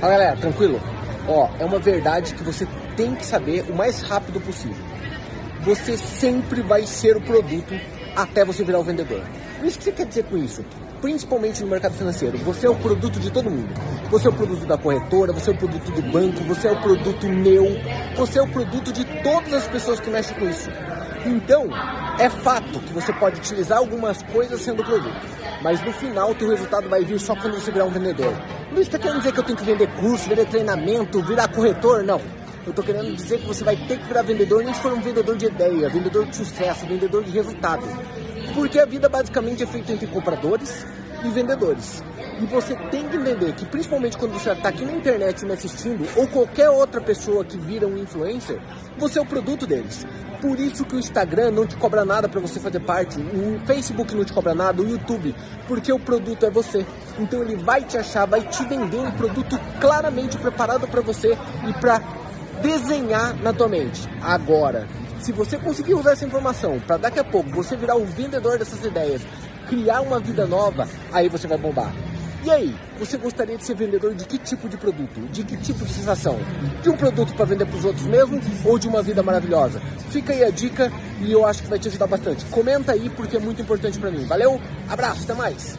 Fala galera, tranquilo? Ó, é uma verdade que você tem que saber o mais rápido possível. Você sempre vai ser o produto até você virar o vendedor. O que você quer dizer com isso? Principalmente no mercado financeiro, você é o produto de todo mundo. Você é o produto da corretora, você é o produto do banco, você é o produto meu, você é o produto de todas as pessoas que mexem com isso. Então, é fato que você pode utilizar algumas coisas sendo produto, mas no final o teu resultado vai vir só quando você virar um vendedor. Não está querendo dizer que eu tenho que vender curso, vender treinamento, virar corretor, não. Eu estou querendo dizer que você vai ter que virar vendedor, nem se for um vendedor de ideia, vendedor de sucesso, vendedor de resultado. Porque a vida basicamente é feita entre compradores e vendedores. E você tem que entender que, principalmente quando você está aqui na internet me assistindo, ou qualquer outra pessoa que vira um influencer, você é o produto deles. Por isso que o Instagram não te cobra nada para você fazer parte, o Facebook não te cobra nada, o YouTube, porque o produto é você. Então ele vai te achar, vai te vender um produto claramente preparado para você e para desenhar na tua mente. Agora, se você conseguir usar essa informação para daqui a pouco você virar o vendedor dessas ideias, criar uma vida nova, aí você vai bombar. E aí, você gostaria de ser vendedor de que tipo de produto? De que tipo de sensação? De um produto para vender para os outros mesmo ou de uma vida maravilhosa? Fica aí a dica e eu acho que vai te ajudar bastante. Comenta aí porque é muito importante para mim. Valeu? Abraço, até mais.